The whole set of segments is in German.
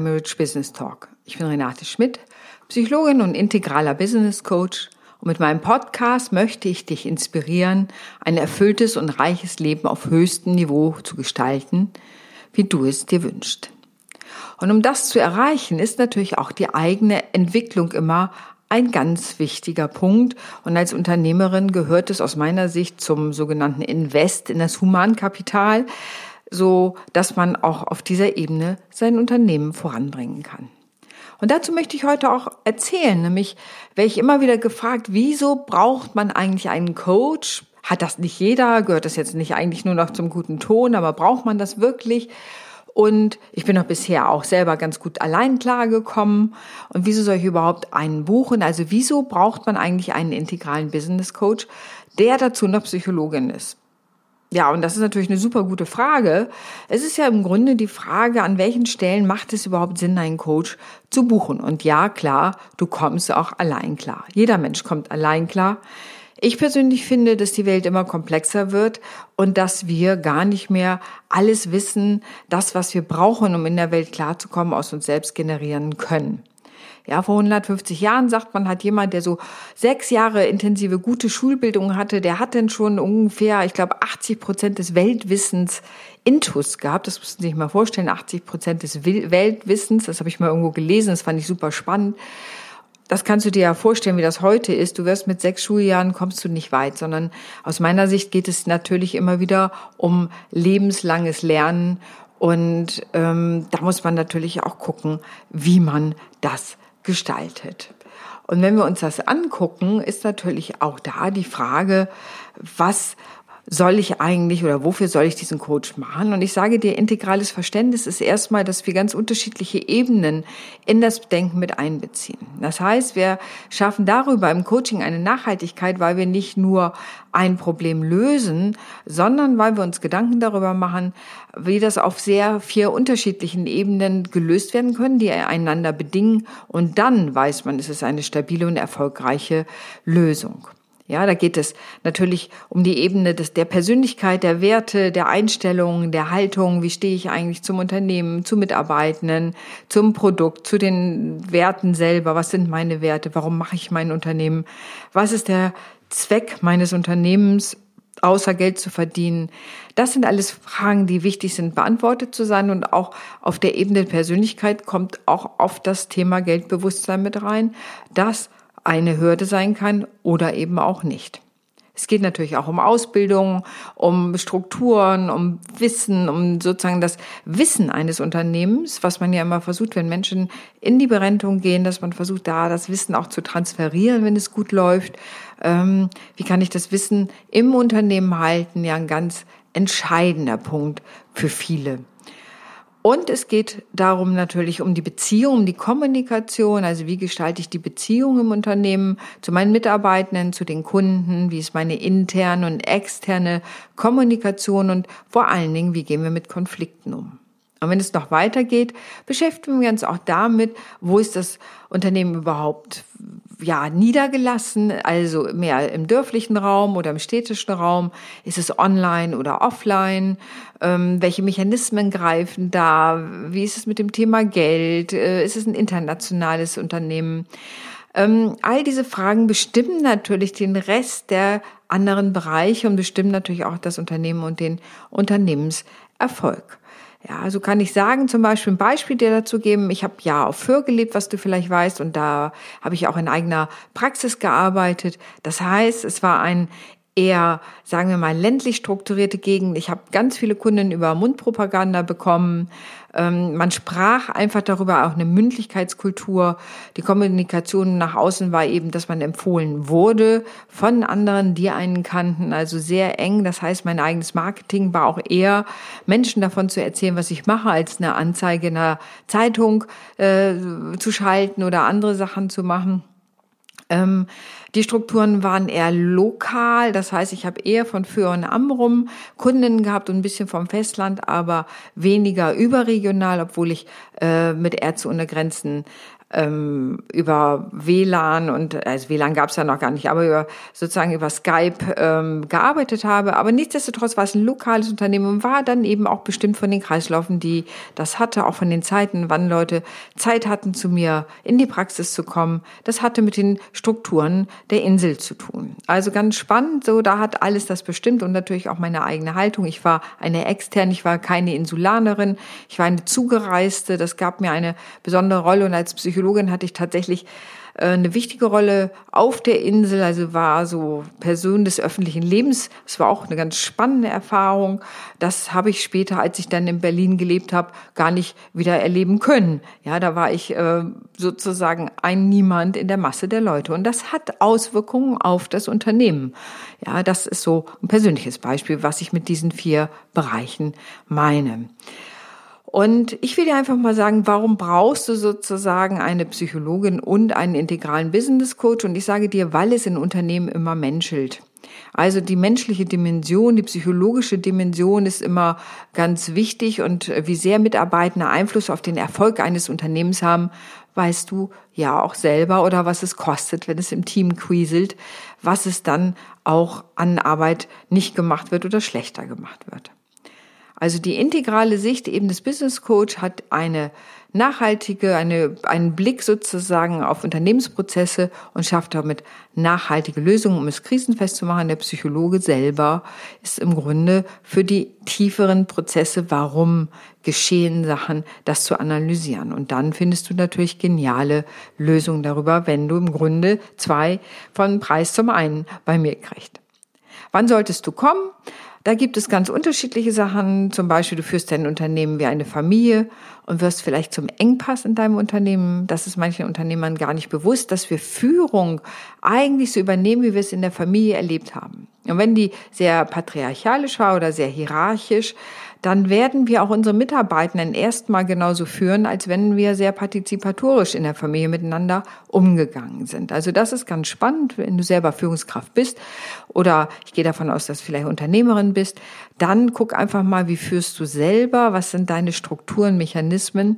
iMerich Business Talk. Ich bin Renate Schmidt, Psychologin und integraler Business Coach und mit meinem Podcast möchte ich dich inspirieren, ein erfülltes und reiches Leben auf höchstem Niveau zu gestalten, wie du es dir wünschst. Und um das zu erreichen, ist natürlich auch die eigene Entwicklung immer ein ganz wichtiger Punkt. Und als Unternehmerin gehört es aus meiner Sicht zum sogenannten Invest in das Humankapital, so dass man auch auf dieser Ebene sein Unternehmen voranbringen kann. Und dazu möchte ich heute auch erzählen, nämlich werde ich immer wieder gefragt, wieso braucht man eigentlich einen Coach? Hat das nicht jeder? Gehört das jetzt nicht eigentlich nur noch zum guten Ton? Aber braucht man das wirklich? Und ich bin auch bisher auch selber ganz gut allein klargekommen. Und wieso soll ich überhaupt einen buchen? Also wieso braucht man eigentlich einen integralen Business Coach, der dazu noch Psychologin ist? Ja, und das ist natürlich eine super gute Frage. Es ist ja im Grunde die Frage, an welchen Stellen macht es überhaupt Sinn, einen Coach zu buchen? Und ja, klar, du kommst auch allein klar. Jeder Mensch kommt allein klar. Ich persönlich finde, dass die Welt immer komplexer wird und dass wir gar nicht mehr alles wissen, das, was wir brauchen, um in der Welt klarzukommen, aus uns selbst generieren können. Ja, vor 150 Jahren sagt man, hat jemand, der so sechs Jahre intensive gute Schulbildung hatte, der hat dann schon ungefähr, ich glaube, 80 Prozent des Weltwissens Intus gehabt. Das müssen Sie sich mal vorstellen, 80 Prozent des Weltwissens. Das habe ich mal irgendwo gelesen, das fand ich super spannend. Das kannst du dir ja vorstellen, wie das heute ist. Du wirst mit sechs Schuljahren kommst du nicht weit, sondern aus meiner Sicht geht es natürlich immer wieder um lebenslanges Lernen und ähm, da muss man natürlich auch gucken, wie man das gestaltet. Und wenn wir uns das angucken, ist natürlich auch da die Frage, was soll ich eigentlich oder wofür soll ich diesen Coach machen? Und ich sage dir, integrales Verständnis ist erstmal, dass wir ganz unterschiedliche Ebenen in das Denken mit einbeziehen. Das heißt, wir schaffen darüber im Coaching eine Nachhaltigkeit, weil wir nicht nur ein Problem lösen, sondern weil wir uns Gedanken darüber machen, wie das auf sehr vier unterschiedlichen Ebenen gelöst werden können, die einander bedingen. Und dann weiß man, es ist eine stabile und erfolgreiche Lösung. Ja, da geht es natürlich um die Ebene des, der Persönlichkeit, der Werte, der Einstellungen, der Haltung. Wie stehe ich eigentlich zum Unternehmen, zu Mitarbeitenden, zum Produkt, zu den Werten selber? Was sind meine Werte? Warum mache ich mein Unternehmen? Was ist der Zweck meines Unternehmens? außer Geld zu verdienen. Das sind alles Fragen, die wichtig sind, beantwortet zu sein. Und auch auf der Ebene der Persönlichkeit kommt auch oft das Thema Geldbewusstsein mit rein. Das eine Hürde sein kann oder eben auch nicht. Es geht natürlich auch um Ausbildung, um Strukturen, um Wissen, um sozusagen das Wissen eines Unternehmens, was man ja immer versucht, wenn Menschen in die Berentung gehen, dass man versucht, da das Wissen auch zu transferieren, wenn es gut läuft. Ähm, wie kann ich das Wissen im Unternehmen halten? Ja, ein ganz entscheidender Punkt für viele. Und es geht darum natürlich um die Beziehung, um die Kommunikation, also wie gestalte ich die Beziehung im Unternehmen zu meinen Mitarbeitenden, zu den Kunden, wie ist meine interne und externe Kommunikation? Und vor allen Dingen, wie gehen wir mit Konflikten um. Und wenn es noch weitergeht, beschäftigen wir uns auch damit, wo ist das Unternehmen überhaupt ja niedergelassen, also mehr im dörflichen Raum oder im städtischen Raum, ist es online oder offline, ähm, welche Mechanismen greifen da, wie ist es mit dem Thema Geld, äh, ist es ein internationales Unternehmen? Ähm, all diese Fragen bestimmen natürlich den Rest der anderen Bereiche und bestimmen natürlich auch das Unternehmen und den Unternehmenserfolg. Ja, also kann ich sagen, zum Beispiel ein Beispiel dir dazu geben. Ich habe ja auf Föhr gelebt, was du vielleicht weißt, und da habe ich auch in eigener Praxis gearbeitet. Das heißt, es war ein eher, sagen wir mal, ländlich strukturierte Gegend. Ich habe ganz viele Kunden über Mundpropaganda bekommen. Ähm, man sprach einfach darüber, auch eine Mündlichkeitskultur. Die Kommunikation nach außen war eben, dass man empfohlen wurde von anderen, die einen kannten, also sehr eng. Das heißt, mein eigenes Marketing war auch eher, Menschen davon zu erzählen, was ich mache, als eine Anzeige in einer Zeitung äh, zu schalten oder andere Sachen zu machen. Ähm, die Strukturen waren eher lokal, das heißt, ich habe eher von Für und Amrum Kunden gehabt und ein bisschen vom Festland, aber weniger überregional, obwohl ich äh, mit Ärzte ohne Grenzen ähm, über WLAN und also WLAN gab es ja noch gar nicht, aber über sozusagen über Skype ähm, gearbeitet habe. Aber nichtsdestotrotz war es ein lokales Unternehmen und war dann eben auch bestimmt von den Kreislaufen, die das hatte, auch von den Zeiten, wann Leute Zeit hatten, zu mir in die Praxis zu kommen. Das hatte mit den Strukturen der Insel zu tun. Also ganz spannend, so da hat alles das bestimmt und natürlich auch meine eigene Haltung. Ich war eine externe, ich war keine Insulanerin, ich war eine Zugereiste. Das gab mir eine besondere Rolle und als Psychologin Psychologin hatte ich tatsächlich äh, eine wichtige Rolle auf der Insel, also war so Person des öffentlichen Lebens. Es war auch eine ganz spannende Erfahrung. Das habe ich später, als ich dann in Berlin gelebt habe, gar nicht wieder erleben können. Ja, da war ich äh, sozusagen ein Niemand in der Masse der Leute und das hat Auswirkungen auf das Unternehmen. Ja, das ist so ein persönliches Beispiel, was ich mit diesen vier Bereichen meine. Und ich will dir einfach mal sagen, warum brauchst du sozusagen eine Psychologin und einen integralen Business Coach? Und ich sage dir, weil es in Unternehmen immer menschelt. Also die menschliche Dimension, die psychologische Dimension ist immer ganz wichtig und wie sehr Mitarbeiter Einfluss auf den Erfolg eines Unternehmens haben, weißt du ja auch selber oder was es kostet, wenn es im Team quieselt, was es dann auch an Arbeit nicht gemacht wird oder schlechter gemacht wird. Also die integrale Sicht eben des Business Coach hat eine nachhaltige, eine, einen Blick sozusagen auf Unternehmensprozesse und schafft damit nachhaltige Lösungen, um es krisenfest zu machen. Der Psychologe selber ist im Grunde für die tieferen Prozesse, warum geschehen Sachen, das zu analysieren. Und dann findest du natürlich geniale Lösungen darüber, wenn du im Grunde zwei von Preis zum einen bei mir kriegst. Wann solltest du kommen? Da gibt es ganz unterschiedliche Sachen. Zum Beispiel, du führst dein Unternehmen wie eine Familie und wirst vielleicht zum Engpass in deinem Unternehmen. Das ist manchen Unternehmern gar nicht bewusst, dass wir Führung eigentlich so übernehmen, wie wir es in der Familie erlebt haben. Und wenn die sehr patriarchalisch war oder sehr hierarchisch, dann werden wir auch unsere Mitarbeitenden erstmal genauso führen, als wenn wir sehr partizipatorisch in der Familie miteinander umgegangen sind. Also das ist ganz spannend, wenn du selber Führungskraft bist oder ich gehe davon aus, dass du vielleicht Unternehmerin bist, dann guck einfach mal, wie führst du selber, was sind deine Strukturen, Mechanismen,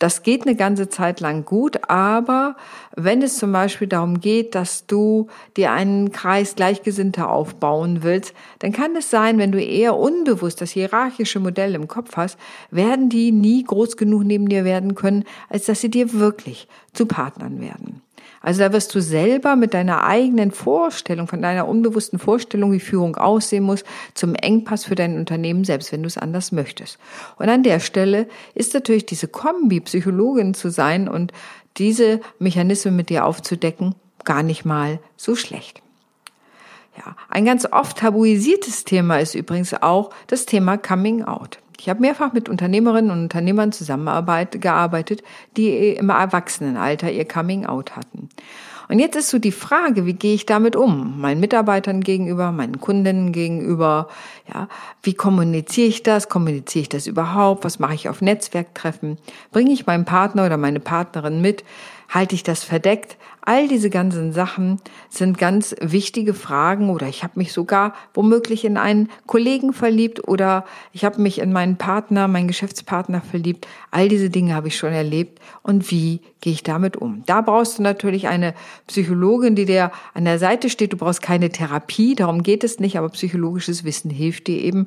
das geht eine ganze Zeit lang gut, aber wenn es zum Beispiel darum geht, dass du dir einen Kreis Gleichgesinnter aufbauen willst, dann kann es sein, wenn du eher unbewusst das hierarchische Modell im Kopf hast, werden die nie groß genug neben dir werden können, als dass sie dir wirklich zu Partnern werden. Also da wirst du selber mit deiner eigenen Vorstellung, von deiner unbewussten Vorstellung, wie Führung aussehen muss, zum Engpass für dein Unternehmen, selbst wenn du es anders möchtest. Und an der Stelle ist natürlich diese Kombi, Psychologin zu sein und diese Mechanismen mit dir aufzudecken, gar nicht mal so schlecht. Ja, ein ganz oft tabuisiertes Thema ist übrigens auch das Thema Coming Out. Ich habe mehrfach mit Unternehmerinnen und Unternehmern zusammengearbeitet, die im Erwachsenenalter ihr Coming Out hatten. Und jetzt ist so die Frage, wie gehe ich damit um? Meinen Mitarbeitern gegenüber, meinen Kundinnen gegenüber, ja, wie kommuniziere ich das? Kommuniziere ich das überhaupt? Was mache ich auf Netzwerktreffen? Bringe ich meinen Partner oder meine Partnerin mit? Halte ich das verdeckt? All diese ganzen Sachen sind ganz wichtige Fragen oder ich habe mich sogar womöglich in einen Kollegen verliebt oder ich habe mich in meinen Partner, meinen Geschäftspartner verliebt. All diese Dinge habe ich schon erlebt und wie gehe ich damit um? Da brauchst du natürlich eine Psychologin, die dir an der Seite steht. Du brauchst keine Therapie, darum geht es nicht, aber psychologisches Wissen hilft dir eben,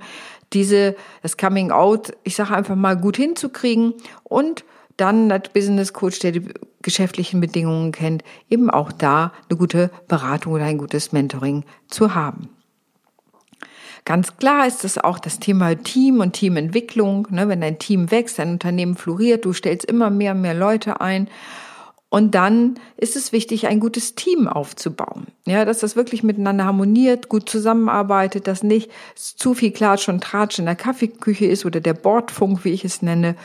diese, das Coming Out, ich sage einfach mal, gut hinzukriegen und dann als Business Coach, der die geschäftlichen Bedingungen kennt, eben auch da eine gute Beratung oder ein gutes Mentoring zu haben. Ganz klar ist es auch das Thema Team und Teamentwicklung. Ne? Wenn dein Team wächst, dein Unternehmen floriert, du stellst immer mehr und mehr Leute ein und dann ist es wichtig, ein gutes Team aufzubauen. Ja, dass das wirklich miteinander harmoniert, gut zusammenarbeitet, dass nicht zu viel Klatsch und Tratsch in der Kaffeeküche ist oder der Bordfunk, wie ich es nenne,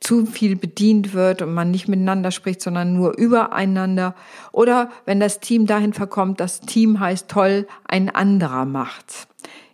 zu viel bedient wird und man nicht miteinander spricht, sondern nur übereinander. Oder wenn das Team dahin verkommt, das Team heißt toll, ein anderer macht's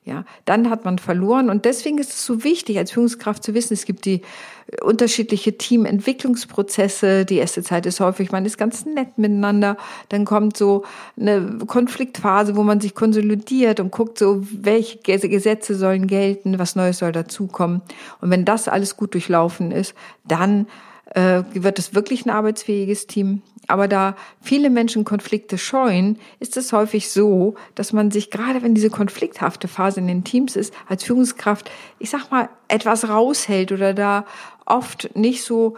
ja, dann hat man verloren. Und deswegen ist es so wichtig, als Führungskraft zu wissen, es gibt die äh, unterschiedliche Teamentwicklungsprozesse. Die erste Zeit ist häufig, man ist ganz nett miteinander. Dann kommt so eine Konfliktphase, wo man sich konsolidiert und guckt so, welche Gesetze sollen gelten, was Neues soll dazukommen. Und wenn das alles gut durchlaufen ist, dann äh, wird es wirklich ein arbeitsfähiges Team. Aber da viele Menschen Konflikte scheuen, ist es häufig so, dass man sich, gerade wenn diese konflikthafte Phase in den Teams ist, als Führungskraft, ich sag mal, etwas raushält oder da oft nicht so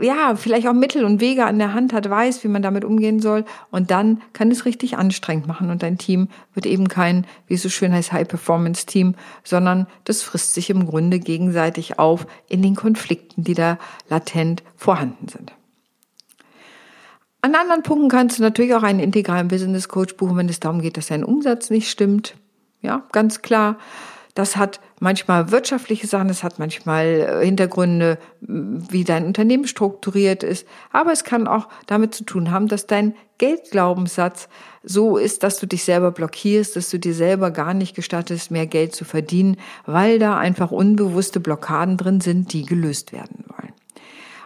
ja, vielleicht auch Mittel und Wege an der Hand hat, weiß, wie man damit umgehen soll. Und dann kann es richtig anstrengend machen. Und dein Team wird eben kein, wie es so schön heißt, High-Performance-Team, sondern das frisst sich im Grunde gegenseitig auf in den Konflikten, die da latent vorhanden sind. An anderen Punkten kannst du natürlich auch einen integralen Business Coach buchen, wenn es darum geht, dass dein Umsatz nicht stimmt. Ja, ganz klar. Das hat manchmal wirtschaftliche Sachen, das hat manchmal äh, Hintergründe, wie dein Unternehmen strukturiert ist. Aber es kann auch damit zu tun haben, dass dein Geldglaubenssatz so ist, dass du dich selber blockierst, dass du dir selber gar nicht gestattest, mehr Geld zu verdienen, weil da einfach unbewusste Blockaden drin sind, die gelöst werden wollen.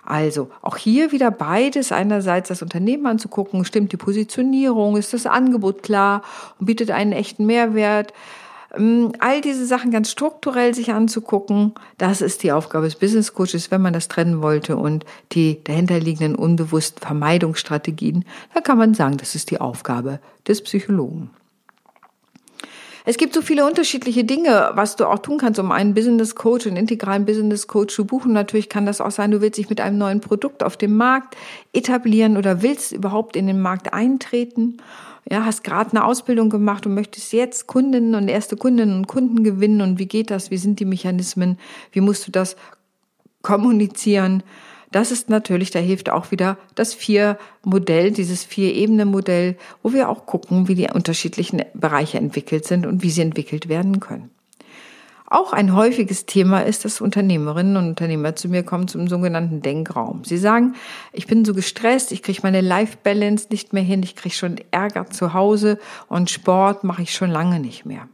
Also auch hier wieder beides. Einerseits das Unternehmen anzugucken, stimmt die Positionierung, ist das Angebot klar und bietet einen echten Mehrwert. Ähm, all diese Sachen ganz strukturell sich anzugucken, das ist die Aufgabe des Business Coaches, wenn man das trennen wollte und die dahinterliegenden unbewussten Vermeidungsstrategien, da kann man sagen, das ist die Aufgabe des Psychologen. Es gibt so viele unterschiedliche Dinge, was du auch tun kannst, um einen Business Coach, einen integralen Business Coach zu buchen. Natürlich kann das auch sein, du willst dich mit einem neuen Produkt auf dem Markt etablieren oder willst überhaupt in den Markt eintreten ja, hast gerade eine Ausbildung gemacht und möchtest jetzt Kundinnen und erste Kundinnen und Kunden gewinnen und wie geht das? Wie sind die Mechanismen? Wie musst du das kommunizieren? Das ist natürlich, da hilft auch wieder das Vier-Modell, dieses Vier-Ebene-Modell, wo wir auch gucken, wie die unterschiedlichen Bereiche entwickelt sind und wie sie entwickelt werden können. Auch ein häufiges Thema ist, dass Unternehmerinnen und Unternehmer zu mir kommen zum sogenannten Denkraum. Sie sagen, ich bin so gestresst, ich kriege meine Life-Balance nicht mehr hin, ich kriege schon Ärger zu Hause und Sport mache ich schon lange nicht mehr.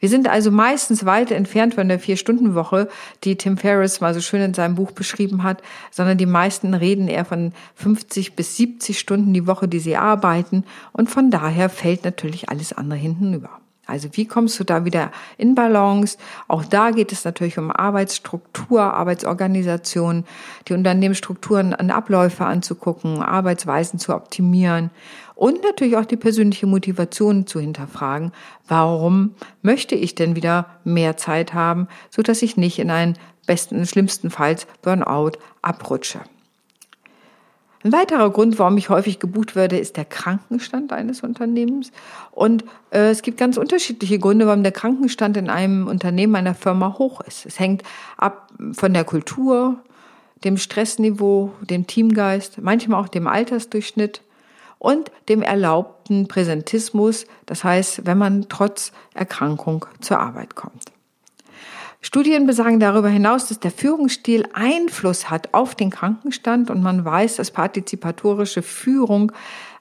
Wir sind also meistens weit entfernt von der Vier-Stunden-Woche, die Tim Ferriss mal so schön in seinem Buch beschrieben hat, sondern die meisten reden eher von 50 bis 70 Stunden die Woche, die sie arbeiten. Und von daher fällt natürlich alles andere hinten über. Also wie kommst du da wieder in Balance? Auch da geht es natürlich um Arbeitsstruktur, Arbeitsorganisation, die Unternehmensstrukturen an Abläufe anzugucken, Arbeitsweisen zu optimieren und natürlich auch die persönliche Motivation zu hinterfragen. Warum möchte ich denn wieder mehr Zeit haben, so dass ich nicht in einen besten, schlimmstenfalls Burnout abrutsche? Ein weiterer Grund, warum ich häufig gebucht werde, ist der Krankenstand eines Unternehmens. Und äh, es gibt ganz unterschiedliche Gründe, warum der Krankenstand in einem Unternehmen, einer Firma hoch ist. Es hängt ab von der Kultur, dem Stressniveau, dem Teamgeist, manchmal auch dem Altersdurchschnitt und dem erlaubten Präsentismus, das heißt, wenn man trotz Erkrankung zur Arbeit kommt. Studien besagen darüber hinaus, dass der Führungsstil Einfluss hat auf den Krankenstand und man weiß, dass partizipatorische Führung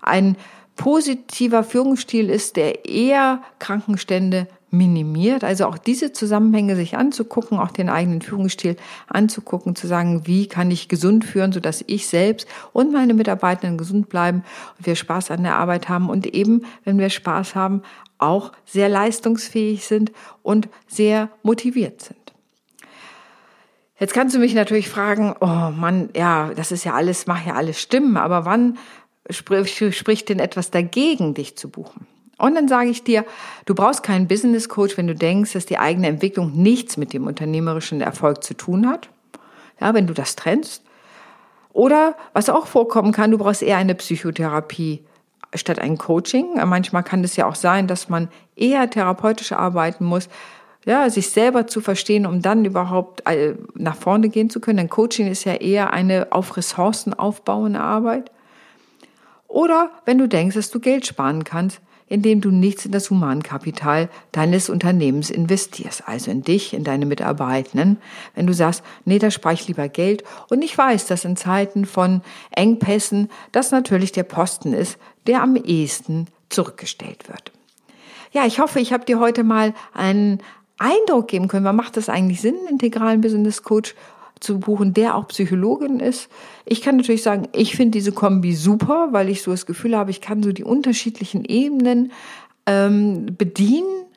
ein positiver Führungsstil ist, der eher Krankenstände minimiert. Also auch diese Zusammenhänge sich anzugucken, auch den eigenen Führungsstil anzugucken, zu sagen, wie kann ich gesund führen, sodass ich selbst und meine Mitarbeitenden gesund bleiben und wir Spaß an der Arbeit haben und eben, wenn wir Spaß haben, auch sehr leistungsfähig sind und sehr motiviert sind. Jetzt kannst du mich natürlich fragen, oh Mann, ja, das ist ja alles, mach ja alles stimmen, aber wann spricht denn etwas dagegen, dich zu buchen? Und dann sage ich dir, du brauchst keinen Business Coach, wenn du denkst, dass die eigene Entwicklung nichts mit dem unternehmerischen Erfolg zu tun hat. Ja, wenn du das trennst. Oder was auch vorkommen kann, du brauchst eher eine Psychotherapie statt ein Coaching. Manchmal kann es ja auch sein, dass man eher therapeutisch arbeiten muss, ja, sich selber zu verstehen, um dann überhaupt äh, nach vorne gehen zu können. Denn Coaching ist ja eher eine auf Ressourcen aufbauende Arbeit. Oder wenn du denkst, dass du Geld sparen kannst, indem du nichts in das Humankapital deines Unternehmens investierst, also in dich, in deine Mitarbeitenden. Wenn du sagst, nee, da spare ich lieber Geld. Und ich weiß, dass in Zeiten von Engpässen das natürlich der Posten ist, der am ehesten zurückgestellt wird. Ja, ich hoffe, ich habe dir heute mal einen Eindruck geben können, wann macht das eigentlich Sinn, integralen Business Coach zu buchen, der auch Psychologin ist. Ich kann natürlich sagen, ich finde diese Kombi super, weil ich so das Gefühl habe, ich kann so die unterschiedlichen Ebenen ähm, bedienen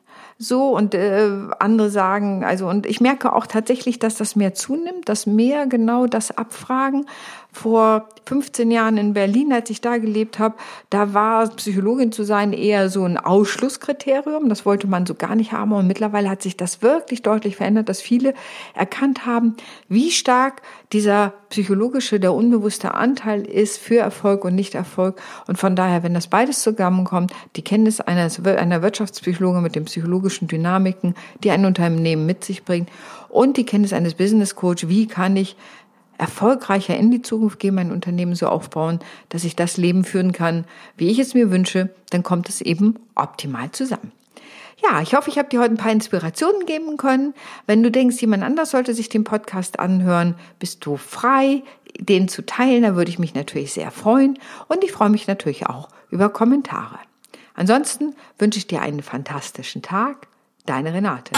so und äh, andere sagen, also und ich merke auch tatsächlich, dass das mehr zunimmt, dass mehr genau das abfragen. Vor 15 Jahren in Berlin, als ich da gelebt habe, da war Psychologin zu sein eher so ein Ausschlusskriterium. Das wollte man so gar nicht haben. Und mittlerweile hat sich das wirklich deutlich verändert, dass viele erkannt haben, wie stark dieser psychologische, der unbewusste Anteil ist für Erfolg und Nicht-Erfolg. Und von daher, wenn das beides zusammenkommt, die Kenntnis einer, einer Wirtschaftspsychologin mit den psychologischen Dynamiken, die ein Unternehmen mit sich bringt und die Kenntnis eines Business Coach, wie kann ich erfolgreicher in die Zukunft gehen, mein Unternehmen so aufbauen, dass ich das Leben führen kann, wie ich es mir wünsche, dann kommt es eben optimal zusammen. Ja, ich hoffe, ich habe dir heute ein paar Inspirationen geben können. Wenn du denkst, jemand anders sollte sich den Podcast anhören, bist du frei, den zu teilen. Da würde ich mich natürlich sehr freuen. Und ich freue mich natürlich auch über Kommentare. Ansonsten wünsche ich dir einen fantastischen Tag. Deine Renate.